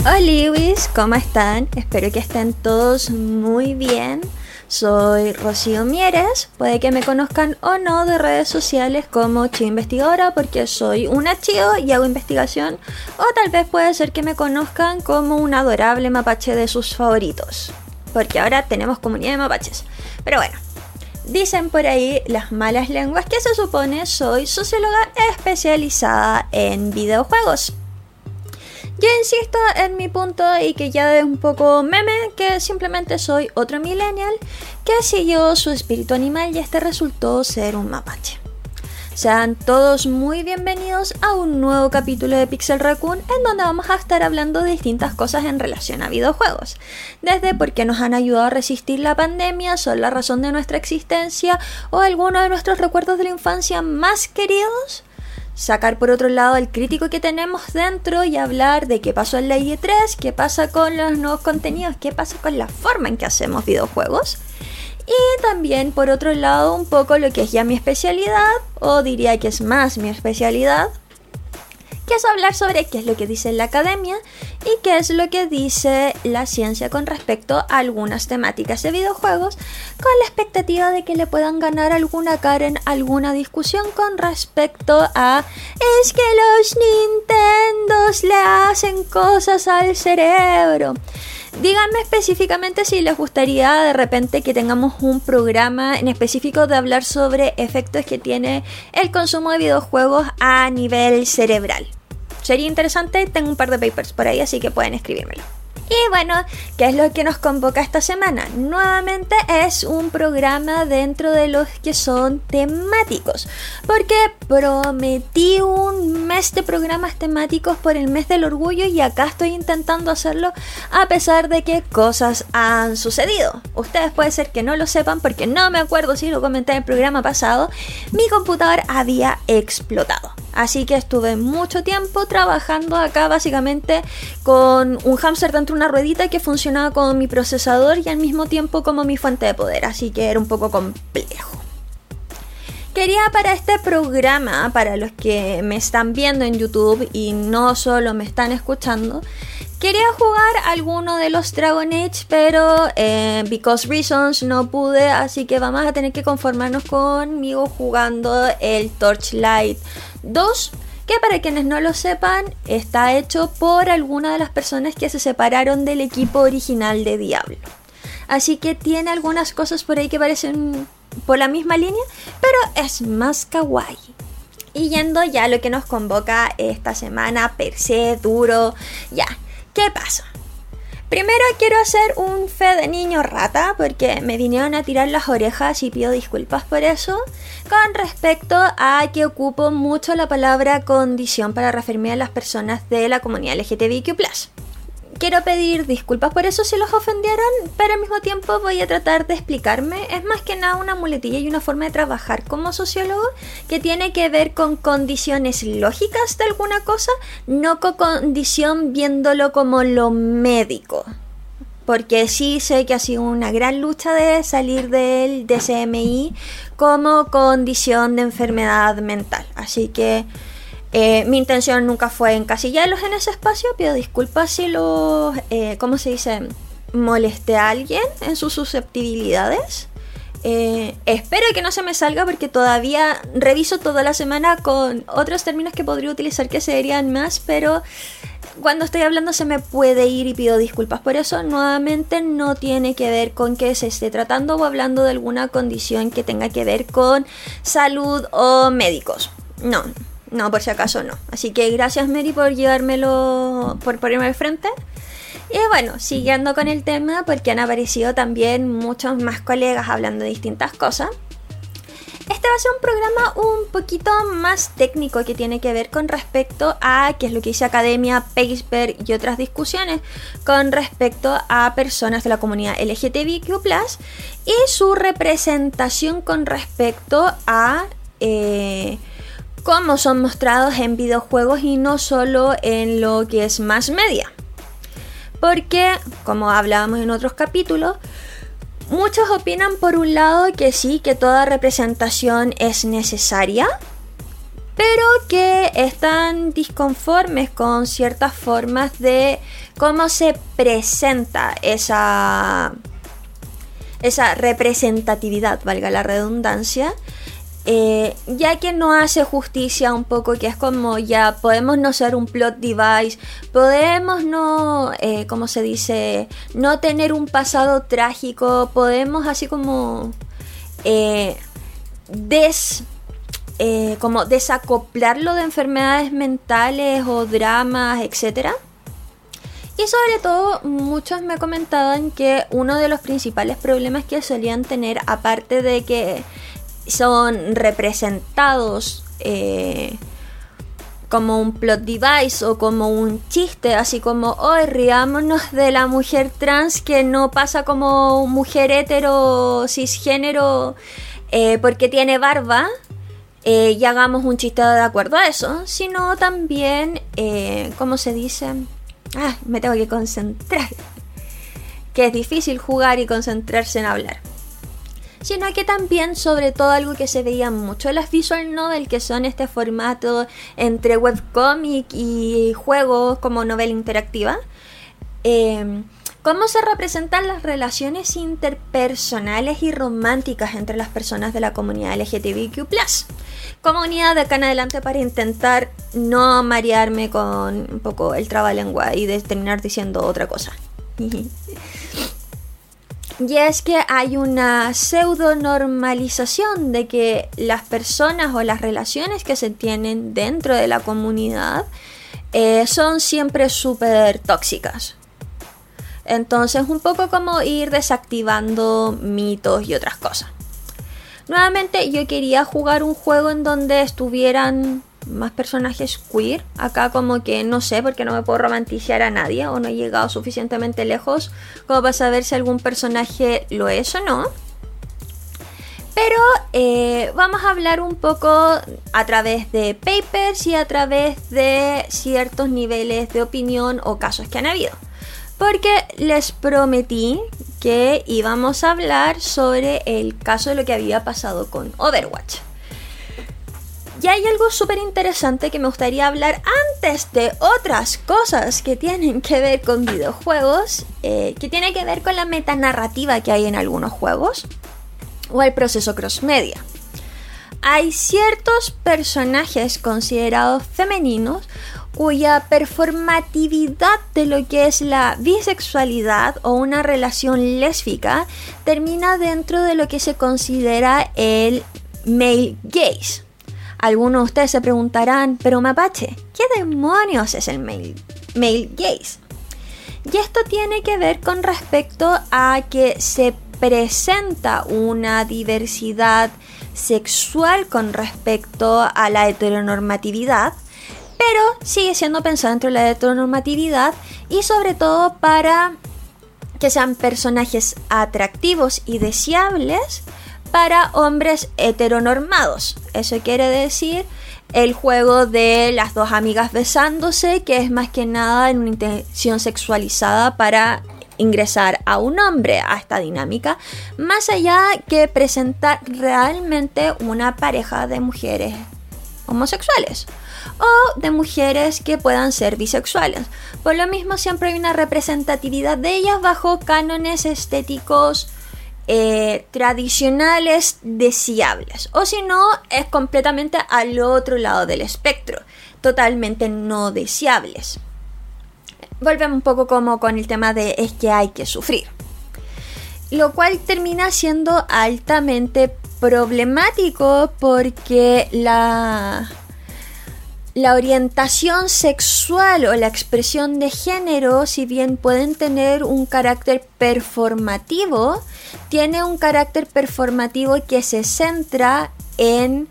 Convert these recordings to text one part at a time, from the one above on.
Hola Lewis, ¿cómo están? Espero que estén todos muy bien. Soy Rocío Mieres, puede que me conozcan o no de redes sociales como Chio Investigadora porque soy una Chio y hago investigación o tal vez puede ser que me conozcan como un adorable mapache de sus favoritos porque ahora tenemos comunidad de mapaches. Pero bueno, dicen por ahí las malas lenguas que se supone soy socióloga especializada en videojuegos. Yo insisto en mi punto y que ya es un poco meme, que simplemente soy otro millennial que siguió su espíritu animal y este resultó ser un mapache. Sean todos muy bienvenidos a un nuevo capítulo de Pixel Raccoon en donde vamos a estar hablando de distintas cosas en relación a videojuegos. Desde por qué nos han ayudado a resistir la pandemia, son la razón de nuestra existencia o algunos de nuestros recuerdos de la infancia más queridos sacar por otro lado el crítico que tenemos dentro y hablar de qué pasó en la IE3, qué pasa con los nuevos contenidos, qué pasa con la forma en que hacemos videojuegos. Y también por otro lado un poco lo que es ya mi especialidad, o diría que es más mi especialidad, que es hablar sobre qué es lo que dice la academia y qué es lo que dice la ciencia con respecto a algunas temáticas de videojuegos, con la expectativa de que le puedan ganar alguna cara en alguna discusión con respecto a es que los Nintendos le hacen cosas al cerebro. Díganme específicamente si les gustaría de repente que tengamos un programa en específico de hablar sobre efectos que tiene el consumo de videojuegos a nivel cerebral. Sería interesante, tengo un par de papers por ahí, así que pueden escribírmelo. Y bueno, ¿qué es lo que nos convoca esta semana? Nuevamente es un programa dentro de los que son temáticos. Porque prometí un mes de programas temáticos por el mes del orgullo y acá estoy intentando hacerlo a pesar de que cosas han sucedido. Ustedes puede ser que no lo sepan porque no me acuerdo si lo comenté en el programa pasado. Mi computador había explotado. Así que estuve mucho tiempo trabajando acá básicamente con un hámster dentro de una ruedita que funcionaba como mi procesador y al mismo tiempo como mi fuente de poder. Así que era un poco complejo. Quería para este programa, para los que me están viendo en YouTube y no solo me están escuchando, Quería jugar alguno de los Dragon Age, pero eh, because reasons no pude, así que vamos a tener que conformarnos conmigo jugando el Torchlight 2, que para quienes no lo sepan está hecho por alguna de las personas que se separaron del equipo original de Diablo. Así que tiene algunas cosas por ahí que parecen por la misma línea, pero es más kawaii. Y yendo ya a lo que nos convoca esta semana, per se, duro, ya, ¿Qué pasa? Primero quiero hacer un fe de niño rata porque me vinieron a tirar las orejas y pido disculpas por eso. Con respecto a que ocupo mucho la palabra condición para referirme a las personas de la comunidad LGTBIQ quiero pedir disculpas por eso si los ofendieron, pero al mismo tiempo voy a tratar de explicarme. Es más que nada una muletilla y una forma de trabajar como sociólogo que tiene que ver con condiciones lógicas de alguna cosa, no con condición viéndolo como lo médico. Porque sí sé que ha sido una gran lucha de salir del DCMI como condición de enfermedad mental. Así que eh, mi intención nunca fue encasillarlos en ese espacio. Pido disculpas si los, eh, ¿cómo se dice? Molesté a alguien en sus susceptibilidades. Eh, espero que no se me salga porque todavía reviso toda la semana con otros términos que podría utilizar que serían más, pero cuando estoy hablando se me puede ir y pido disculpas por eso. Nuevamente no tiene que ver con que se esté tratando o hablando de alguna condición que tenga que ver con salud o médicos. No, no, por si acaso no. Así que gracias Mary por llevármelo, por ponerme al frente. Y bueno, siguiendo con el tema, porque han aparecido también muchos más colegas hablando de distintas cosas. Este va a ser un programa un poquito más técnico que tiene que ver con respecto a qué es lo que dice Academia, Paceper y otras discusiones con respecto a personas de la comunidad LGTBIQ y su representación con respecto a eh, cómo son mostrados en videojuegos y no solo en lo que es más media. Porque, como hablábamos en otros capítulos, muchos opinan por un lado que sí, que toda representación es necesaria, pero que están disconformes con ciertas formas de cómo se presenta esa, esa representatividad, valga la redundancia, eh, ya que no hace justicia un poco, que es como ya podemos no ser un plot device, podemos no, eh, como se dice, no tener un pasado trágico, podemos así como eh, des, como desacoplarlo de enfermedades mentales o dramas, etcétera. Y sobre todo, muchos me comentaban que uno de los principales problemas que solían tener, aparte de que son representados eh, como un plot device o como un chiste, así como, hoy riámonos de la mujer trans que no pasa como mujer hetero cisgénero eh, porque tiene barba. Eh, y hagamos un chiste de acuerdo a eso, sino también, ¿cómo se dice? Ah, me tengo que concentrar. Que es difícil jugar y concentrarse en hablar sino que también sobre todo algo que se veía mucho en las visual novel que son este formato entre webcomic y juegos como novela interactiva em, cómo se representan las relaciones interpersonales y románticas entre las personas de la comunidad LGTBIQ+. Comunidad de acá en adelante para intentar no marearme con un poco el trabalengua y de terminar diciendo otra cosa. Y es que hay una pseudo normalización de que las personas o las relaciones que se tienen dentro de la comunidad eh, son siempre súper tóxicas. Entonces, un poco como ir desactivando mitos y otras cosas. Nuevamente, yo quería jugar un juego en donde estuvieran más personajes queer. Acá como que no sé porque no me puedo romantizar a nadie o no he llegado suficientemente lejos como para saber si algún personaje lo es o no. Pero eh, vamos a hablar un poco a través de papers y a través de ciertos niveles de opinión o casos que han habido. Porque les prometí que íbamos a hablar sobre el caso de lo que había pasado con Overwatch. Y hay algo súper interesante que me gustaría hablar antes de otras cosas que tienen que ver con videojuegos, eh, que tiene que ver con la metanarrativa que hay en algunos juegos o el proceso cross-media. Hay ciertos personajes considerados femeninos cuya performatividad de lo que es la bisexualidad o una relación lésbica termina dentro de lo que se considera el male gaze. Algunos de ustedes se preguntarán, pero Mapache, ¿qué demonios es el male, gaze? Y esto tiene que ver con respecto a que se presenta una diversidad sexual con respecto a la heteronormatividad, pero sigue siendo pensado dentro de la heteronormatividad y sobre todo para que sean personajes atractivos y deseables para hombres heteronormados. Eso quiere decir el juego de las dos amigas besándose, que es más que nada en una intención sexualizada para ingresar a un hombre a esta dinámica, más allá que presentar realmente una pareja de mujeres homosexuales o de mujeres que puedan ser bisexuales. Por lo mismo siempre hay una representatividad de ellas bajo cánones estéticos eh, tradicionales deseables. O si no, es completamente al otro lado del espectro, totalmente no deseables. Volvemos un poco como con el tema de es que hay que sufrir. Lo cual termina siendo altamente problemático porque la la orientación sexual o la expresión de género, si bien pueden tener un carácter performativo, tiene un carácter performativo que se centra en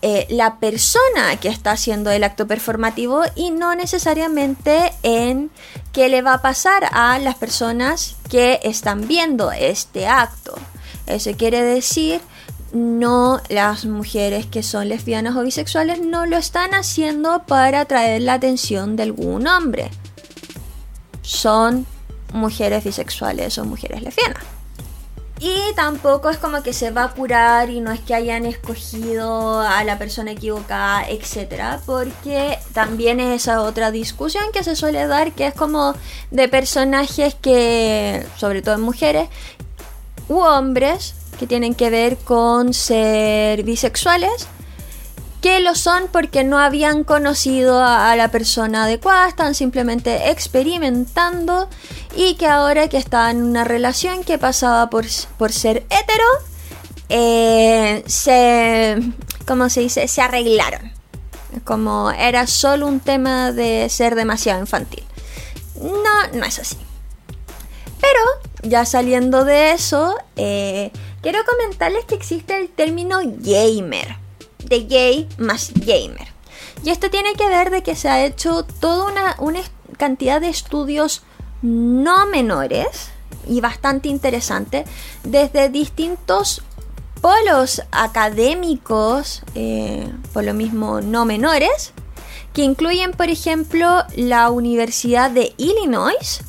eh, la persona que está haciendo el acto performativo y no necesariamente en qué le va a pasar a las personas que están viendo este acto. Eso quiere decir no las mujeres que son lesbianas o bisexuales no lo están haciendo para atraer la atención de algún hombre. Son mujeres bisexuales o mujeres lesbianas. Y tampoco es como que se va a curar y no es que hayan escogido a la persona equivocada, etcétera, porque también es esa otra discusión que se suele dar que es como de personajes que, sobre todo en mujeres u hombres, que tienen que ver con ser bisexuales, que lo son porque no habían conocido a, la persona adecuada, están simplemente experimentando y que ahora que estaban en una relación que pasaba por, por ser hetero, eh, se, ¿cómo se dice? Se arreglaron. Como era solo un tema de ser demasiado infantil. No, no es así. Pero ya saliendo de eso, eh, quiero comentarles que existe el término gamer, de gay más gamer. Y esto tiene que ver de que se ha hecho toda una, cantidad de estudios no menores y bastante interesante desde distintos polos académicos, eh, por lo mismo no menores, que incluyen, por ejemplo, la Universidad de Illinois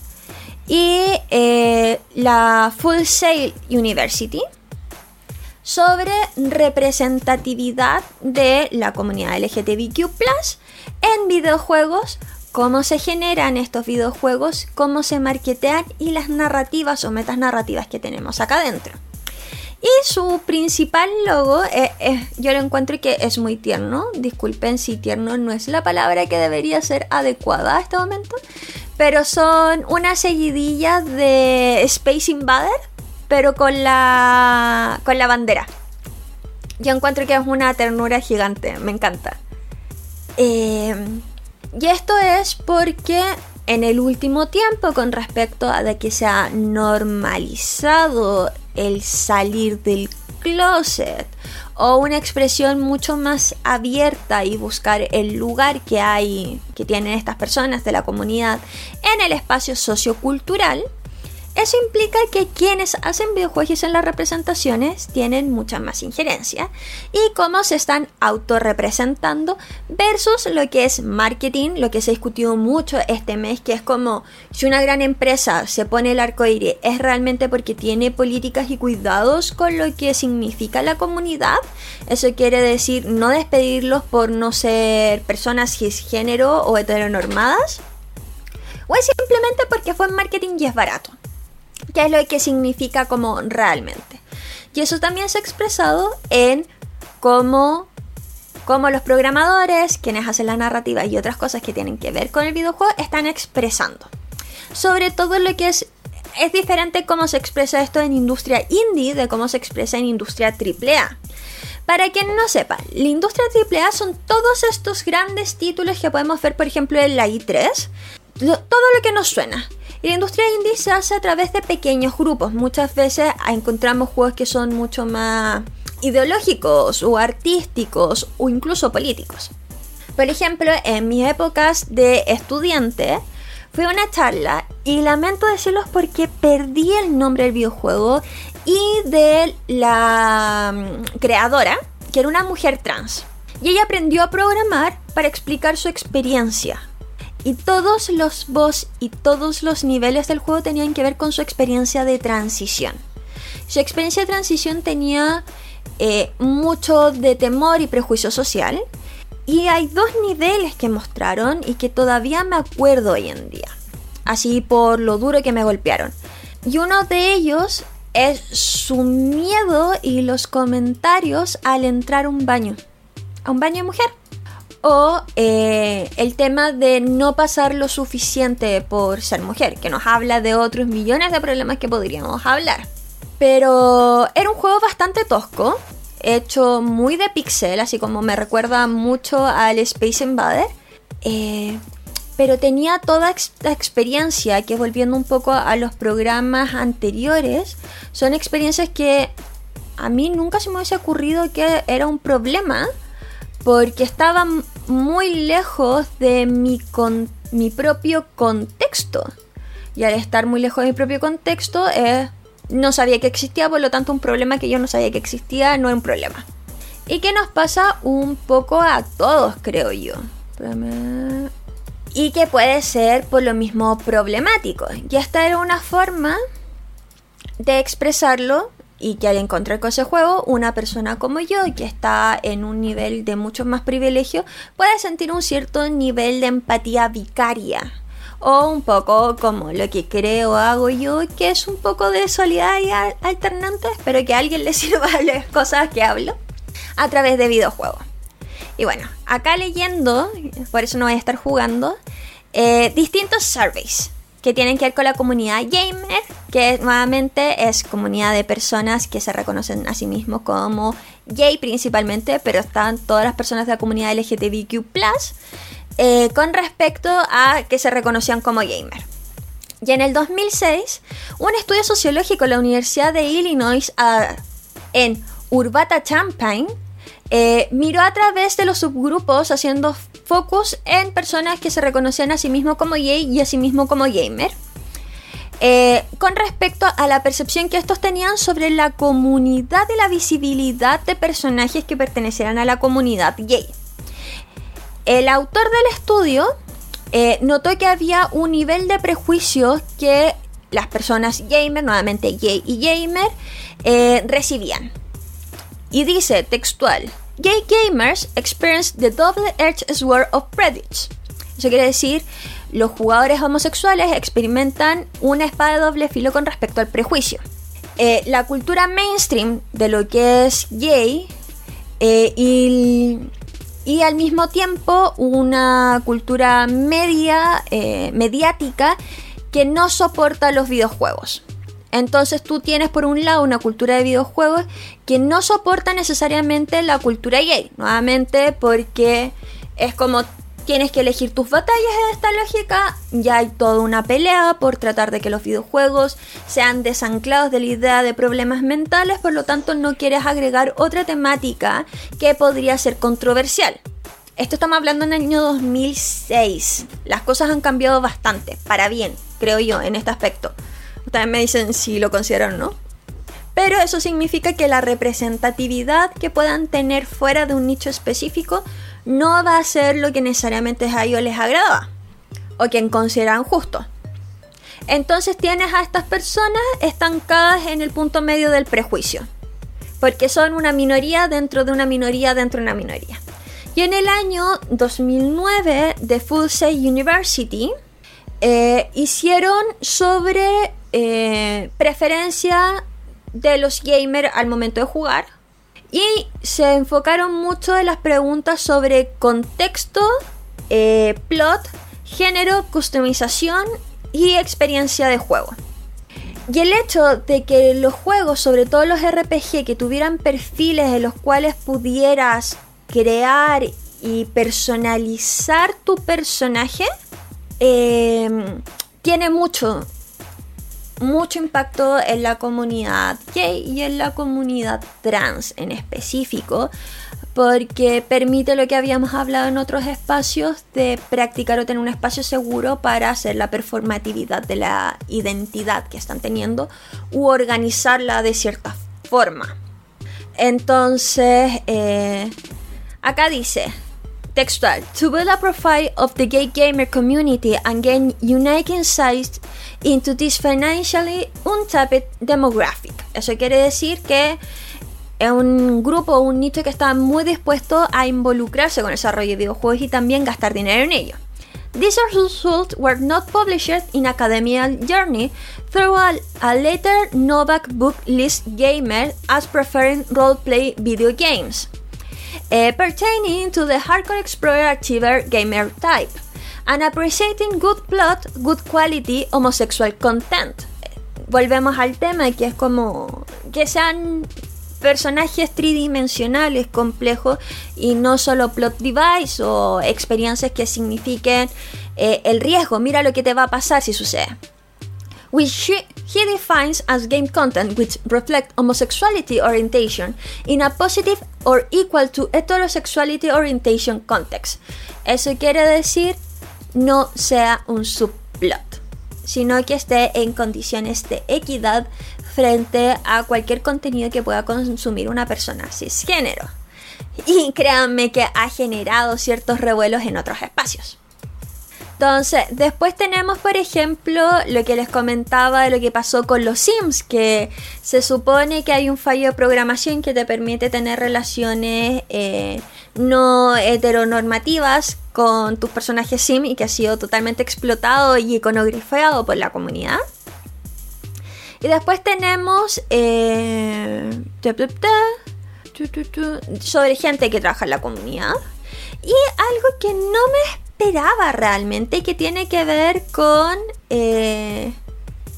y eh, la Full Sail University, sobre representatividad de la comunidad LGTBQ en videojuegos, cómo se generan estos videojuegos, cómo se marketean y las narrativas o metas narrativas que tenemos acá adentro. Y su principal logo, eh, yo lo encuentro que es muy tierno. Disculpen si tierno no es la palabra que debería ser adecuada a este momento. Pero son una seguidilla de Space Invader pero con la, con la bandera. Yo encuentro que es una ternura gigante, me encanta. Eh, y esto es porque en el último tiempo, con respecto a que se ha normalizado el salir del closet o una expresión mucho más abierta y buscar el lugar que hay que tienen estas personas de la comunidad en el espacio sociocultural, eso implica que quienes hacen videojuegos en las representaciones tienen mucha más injerencia y cómo se están autorrepresentando versus lo que es marketing, lo que se ha discutido mucho este mes, que es como si una gran empresa se pone el arco iris, es realmente porque tiene políticas y cuidados con lo que significa la comunidad. Eso quiere decir no despedirlos por no ser personas cisgénero o heteronormadas. O es simplemente porque fue en marketing y es barato qué es lo que significa como realmente. Y eso también se ha expresado en cómo, cómo los programadores, quienes hacen la narrativa y otras cosas que tienen que ver con el videojuego, están expresando. Sobre todo lo que es es diferente cómo se expresa esto en industria indie de cómo se expresa en industria AAA. Para quien no sepa, la industria AAA son todos estos grandes títulos que podemos ver, por ejemplo, en la i3. todo lo que nos suena. Y la industria indie se hace a través de pequeños grupos. Muchas veces encontramos juegos que son mucho más ideológicos o artísticos o incluso políticos. Por ejemplo, en mis épocas de estudiante, fui a una charla y lamento decirlos porque perdí el nombre del videojuego y de la mm, creadora, que era una mujer trans. Y ella aprendió a programar para explicar su experiencia y todos los boss y todos los niveles del juego tenían que ver con su experiencia de transición. Su experiencia de transición tenía eh, mucho de temor y prejuicio social. Y hay dos niveles que mostraron y que todavía me acuerdo hoy en día. Así por lo duro que me golpearon. Y uno de ellos es su miedo y los comentarios al entrar a un baño. A un baño de mujer o eh, el tema de no pasar lo suficiente por ser mujer, que nos habla de otros millones de problemas que podríamos hablar. Pero era un juego bastante tosco. hecho muy de pixel, así como me recuerda mucho al Space Invader. Eh, pero tenía toda esta experiencia que volviendo un poco a los programas anteriores, son experiencias que a mí nunca se me hubiese ocurrido que era un problema porque estaba muy lejos de mi, mi propio contexto. Y al estar muy lejos de mi propio contexto, eh, no sabía que existía, por lo tanto un problema que yo no sabía que existía no era un problema. Y que nos pasa un poco a todos, creo yo. Y que puede ser por lo mismo problemático. Y esta era una forma de expresarlo y que al encontrar con ese juego, una persona como yo, que está en un nivel de mucho más privilegio, puede sentir un cierto nivel de empatía vicaria. O un poco como lo que creo hago yo, que es un poco de solidaridad alternante. Espero que a alguien le sirva las cosas que hablo a través de videojuegos. Y bueno, acá leyendo, por eso no voy a estar jugando, eh, distintos surveys que tienen que ver con la comunidad gamer, que nuevamente es comunidad de personas que se reconocen a sí mismos como gay principalmente, pero están todas las personas de la comunidad LGTBQ eh, con respecto a que se reconocían como gamer. Y en el 2006, un estudio sociológico en la Universidad de Illinois ah, en Urbana-Champaign eh, miró a través de los subgrupos haciendo focus en personas que se reconocían a sí mismos como gay y a sí mismo como gamer. Eh, con respecto a la percepción que estos tenían sobre la comunidad y la visibilidad de personajes que pertenecieran a la comunidad gay. El autor del estudio eh, notó que había un nivel de prejuicio que las personas gamer, nuevamente gay y gamer, eh, recibían. Y dice textual, Gay gamers experience the double-edged sword of prejudice. Eso quiere decir, los jugadores homosexuales experimentan una espada de doble filo con respecto al prejuicio. Eh, la cultura mainstream de lo que es gay eh, y, al mismo tiempo una cultura media, eh, mediática que no soporta los videojuegos. Entonces tú tienes por un lado una cultura de videojuegos que no soporta necesariamente la cultura gay, nuevamente porque es como tienes que elegir tus batallas en esta lógica, ya hay toda una pelea por tratar de que los videojuegos sean desanclados de la idea de problemas mentales, por lo tanto no quieres agregar otra temática que podría ser controversial. Esto estamos hablando en el año 2006. Las cosas han cambiado bastante, para bien, creo yo, en este aspecto. Ustedes me dicen si lo consideran o no. Pero eso significa que la representatividad que puedan tener fuera de un nicho específico no va a ser lo que necesariamente a ellos les agrada o quien consideran justo. Entonces tienes a estas personas estancadas en el punto medio del prejuicio, porque son una minoría dentro de una minoría dentro de una minoría. Y en el año 2009, The Full Sail University eh, hicieron sobre eh, preferencia de los gamers al momento de jugar. Y se enfocaron mucho en las preguntas sobre contexto, eh, plot, género, customización y experiencia de juego. Y el hecho de que los juegos, sobre todo los RPG, que tuvieran perfiles en los cuales pudieras crear y personalizar tu personaje, eh, tiene mucho mucho impacto en la comunidad gay y en la comunidad trans en específico, porque permite lo que habíamos hablado en otros espacios de practicar o tener un espacio seguro para hacer la performatividad de la identidad que están teniendo u organizarla de cierta forma. Entonces, eh, acá dice, textual, to build a profile of the gay gamer community and gain unique insights into this financially untapped demographic. Eso quiere decir que es un grupo, un nicho que está muy dispuesto a involucrarse con el desarrollo de videojuegos y también gastar dinero en ello. These results were not published in Academia Journey through a, a later Novak book list gamer as preferring role-play video games, uh, pertaining to the hardcore explorer achiever gamer type and appreciating good plot, good quality, homosexual content. Volvemos al tema que es como que sean personajes tridimensionales complejos y no solo plot device o experiencias que signifiquen eh, el riesgo. Mira lo que te va a pasar si sucede. Which he, defines as game content which reflect homosexuality orientation in a positive or equal to heterosexuality orientation context. Eso quiere decir no sea un subplot, sino que esté en condiciones de equidad frente a cualquier contenido que pueda consumir una persona cisgénero. Y créanme que ha generado ciertos revuelos en otros espacios. Entonces, después tenemos, por ejemplo, lo que les comentaba de lo que pasó con los Sims, que se supone que hay un fallo de programación que te permite tener relaciones eh, no heteronormativas con tus personajes Sim y que ha sido totalmente explotado y iconografiado por la comunidad. Y después tenemos eh, sobre gente que trabaja en la comunidad. Y algo que no me esperaba realmente que tiene que ver con, eh,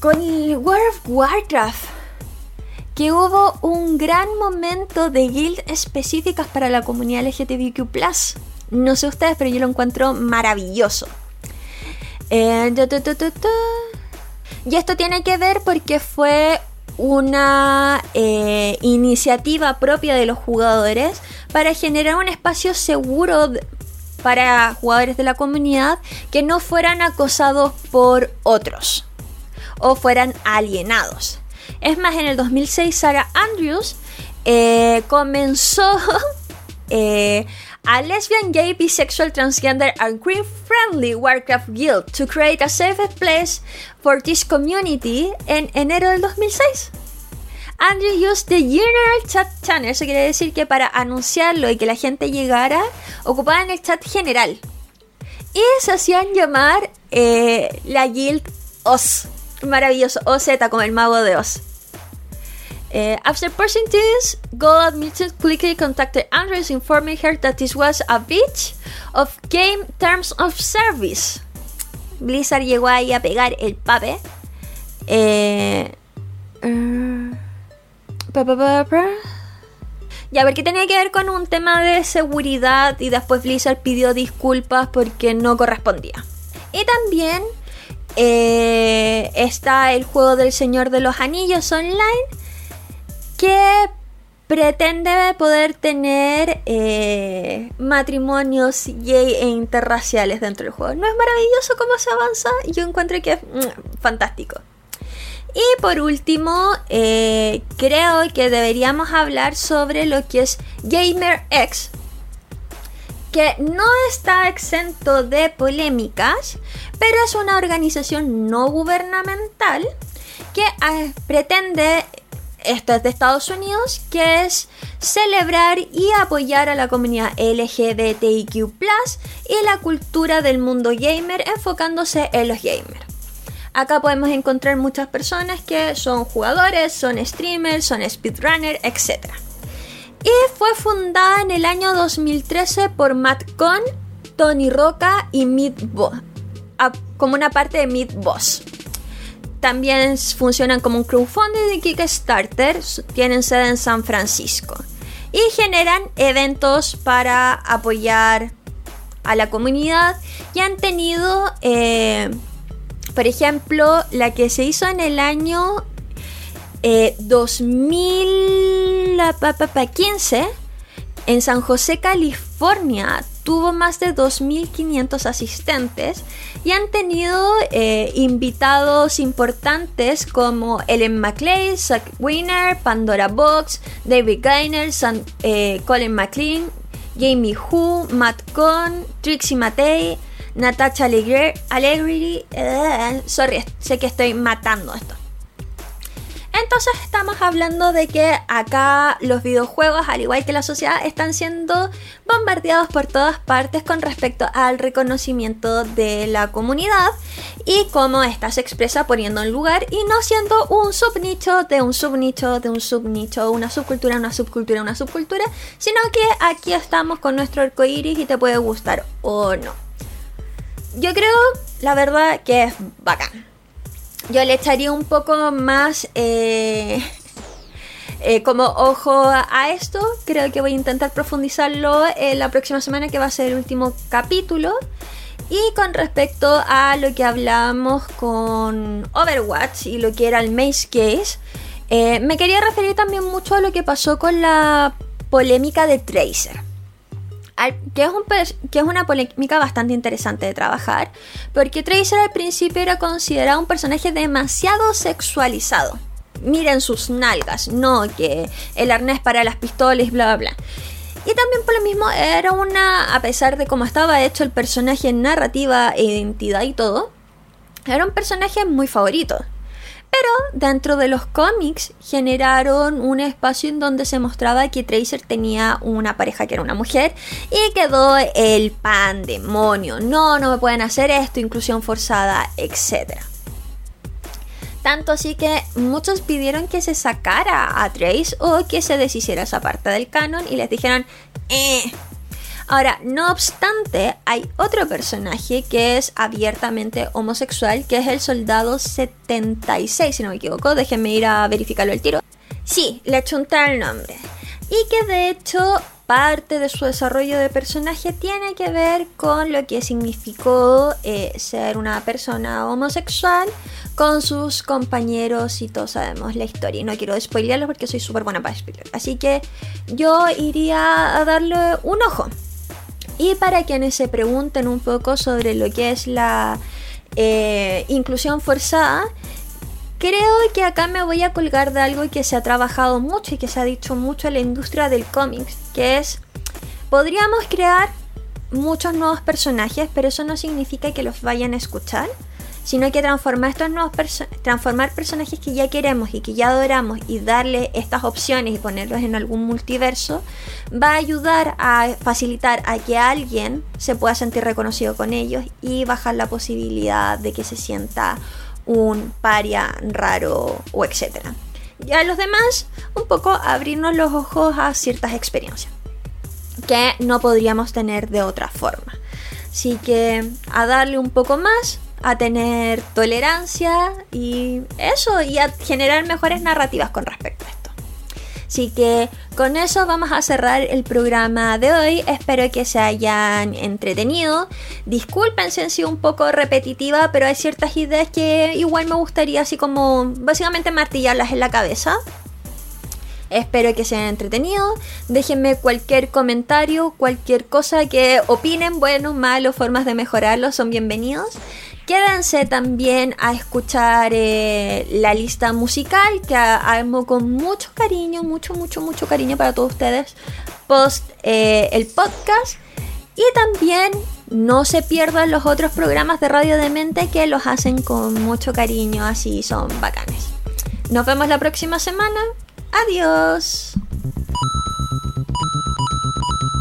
con el World of Warcraft. Que hubo un gran momento de guild específicas para la comunidad LGTBQ. No sé ustedes, pero yo lo encuentro maravilloso. Eh, y esto tiene que ver porque fue una eh, iniciativa propia de los jugadores para generar un espacio seguro para jugadores de la comunidad que no fueran acosados por otros o fueran alienados. Es más, en el 2006 Sarah Andrews eh, comenzó eh, a lesbian, gay, bisexual, transgender, and queer friendly Warcraft guild to create a safe place for this community en enero del 2006. Andrew used the General Chat Channel. Eso quiere decir que para anunciarlo y que la gente llegara, ocupaban el chat general. Y se hacían llamar eh, la Guild Oz. Maravilloso. OZ como el mago de Oz. Uh, after pushing this, Gold admitted quickly contacted Andrews, informing her that this was a breach of game terms of service. Blizzard llegó ahí a pegar el pape. Eh, uh, ya, ver qué tenía que ver con un tema de seguridad y después Blizzard pidió disculpas porque no correspondía. Y también eh, está el juego del Señor de los Anillos online que pretende poder tener eh, matrimonios gay e interraciales dentro del juego. ¿No es maravilloso cómo se avanza? Yo encuentro que es mm, fantástico. Y por último, eh, creo que deberíamos hablar sobre lo que es GamerX, que no está exento de polémicas, pero es una organización no gubernamental que ah, pretende, esto es de Estados Unidos, que es celebrar y apoyar a la comunidad LGBTIQ y la cultura del mundo gamer enfocándose en los gamers. Acá podemos encontrar muchas personas que son jugadores, son streamers, son speedrunners, etc. Y fue fundada en el año 2013 por Matt Cohn, Tony Roca y Meat como una parte de Meat Boss. También funcionan como un crowdfunding de Kickstarter, tienen sede en San Francisco y generan eventos para apoyar a la comunidad y han tenido eh, por ejemplo, la que se hizo en el año 2015 eh, en San José, California, tuvo más de 2.500 asistentes y han tenido eh, invitados importantes como Ellen McLean, Zach Wiener, Pandora Box, David Gainer, eh, Colin McLean, Jamie Hu, Matt Cohn, Trixie Matei, Natasha Allegri, eh, sorry, sé que estoy matando esto. Entonces estamos hablando de que acá los videojuegos, al igual que la sociedad, están siendo bombardeados por todas partes con respecto al reconocimiento de la comunidad y cómo ésta se expresa poniendo en lugar y no siendo un subnicho de un subnicho de un subnicho, una subcultura, una subcultura, una subcultura, sino que aquí estamos con nuestro arco iris y te puede gustar o no yo creo, la verdad, que es bacán. Yo le echaría un poco más eh, eh, como ojo a esto, creo que voy a intentar profundizarlo en la próxima semana que va a ser el último capítulo. Y con respecto a lo que hablamos con Overwatch y lo que era el Maze Case, eh, me quería referir también mucho a lo que pasó con la polémica de Tracer. Que es, un, que es una polémica bastante interesante de trabajar, porque Tracer al principio era considerado un personaje demasiado sexualizado. Miren sus nalgas, no que el arnés para las pistolas, bla, bla, bla. Y también por lo mismo era una, a pesar de cómo estaba hecho el personaje en narrativa identidad y todo, era un personaje muy favorito. Pero dentro de los cómics generaron un espacio en donde se mostraba que Tracer tenía una pareja que era una mujer y quedó el pandemonio. No, no me pueden hacer esto, inclusión forzada, etc. Tanto así que muchos pidieron que se sacara a Trace o que se deshiciera esa parte del canon y les dijeron, eh, Ahora, no obstante, hay otro personaje que es abiertamente homosexual, que es el soldado 76, si no me equivoco. Déjenme ir a verificarlo el tiro. Sí, le achunté el nombre. Y que de hecho parte de su desarrollo de personaje tiene que ver con lo que significó eh, ser una persona homosexual con sus compañeros y todos sabemos la historia. Y no quiero spoilearlo porque soy súper buena para spoiler. Así que yo iría a darle un ojo. Y para quienes se pregunten un poco sobre lo que es la eh, inclusión forzada, creo que acá me voy a colgar de algo que se ha trabajado mucho y que se ha dicho mucho en la industria del cómic, que es, podríamos crear muchos nuevos personajes, pero eso no significa que los vayan a escuchar sino que transformar estos nuevos transformar personajes que ya queremos y que ya adoramos y darle estas opciones y ponerlos en algún multiverso va a ayudar a facilitar a que alguien se pueda sentir reconocido con ellos y bajar la posibilidad de que se sienta un paria raro o etcétera. Y a los demás, un poco abrirnos los ojos a ciertas experiencias que no podríamos tener de otra forma. Así que a darle un poco más a tener tolerancia y eso, y a generar mejores narrativas con respecto a esto. Así que con eso vamos a cerrar el programa de hoy. Espero que se hayan entretenido. Disculpen si han sido un poco repetitiva, pero hay ciertas ideas que igual me gustaría así como básicamente martillarlas en la cabeza. Espero que se hayan entretenido. Déjenme cualquier comentario, cualquier cosa que opinen, bueno, malo, formas de mejorarlo, son bienvenidos. Quédense también a escuchar eh, la lista musical que armo con mucho cariño, mucho, mucho, mucho cariño para todos ustedes post eh, el podcast. Y también no se pierdan los otros programas de Radio de Mente que los hacen con mucho cariño, así son bacanes. Nos vemos la próxima semana. Adiós.